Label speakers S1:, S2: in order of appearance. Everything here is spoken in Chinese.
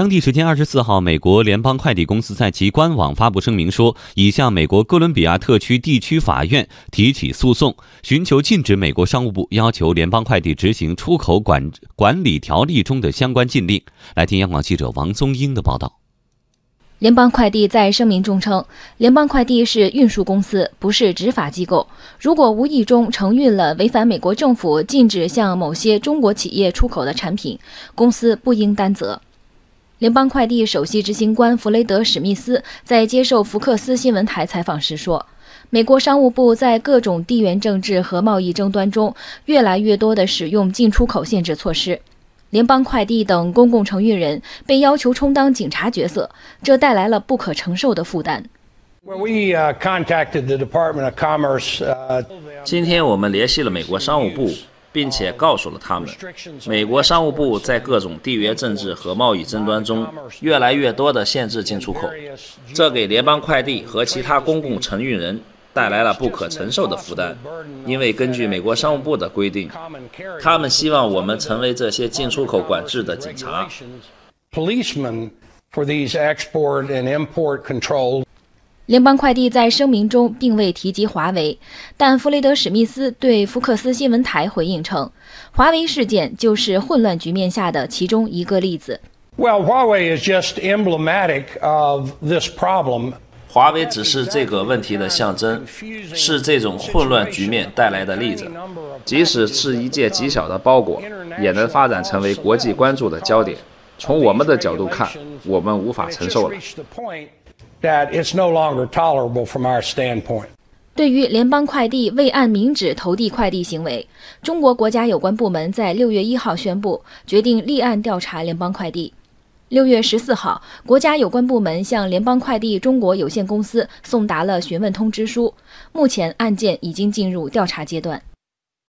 S1: 当地时间二十四号，美国联邦快递公司在其官网发布声明说，已向美国哥伦比亚特区地区法院提起诉讼，寻求禁止美国商务部要求联邦快递执行出口管管理条例中的相关禁令。来听央广记者王松英的报道。
S2: 联邦快递在声明中称，联邦快递是运输公司，不是执法机构。如果无意中承运了违反美国政府禁止向某些中国企业出口的产品，公司不应担责。联邦快递首席执行官弗雷德·史密斯在接受福克斯新闻台采访时说：“美国商务部在各种地缘政治和贸易争端中，越来越多地使用进出口限制措施。联邦快递等公共承运人被要求充当警察角色，这带来了不可承受的负担。”
S3: 今天我们联系了美国商务部。并且告诉了他们，美国商务部在各种地缘政治和贸易争端中，越来越多地限制进出口，这给联邦快递和其他公共承运人带来了不可承受的负担。因为根据美国商务部的规定，他们希望我们成为这些进出口管制的警察。
S2: 联邦快递在声明中并未提及华为，但弗雷德·史密斯对福克斯新闻台回应称，华为事件就是混乱局面下的其中一个例子。
S4: Well, Huawei is just emblematic of this problem.
S3: 华为只是这个问题的象征，是这种混乱局面带来的例子。即使是一件极小的包裹，也能发展成为国际关注的焦点。从我们的角度看，我们无法承受了。
S4: That it's no longer tolerable from our standpoint.
S2: 对于联邦快递未按明址投递快递行为，中国国家有关部门在六月一号宣布决定立案调查联邦快递。六月十四号，国家有关部门向联邦快递中国有限公司送达了询问通知书，目前案件已经进入调查阶段。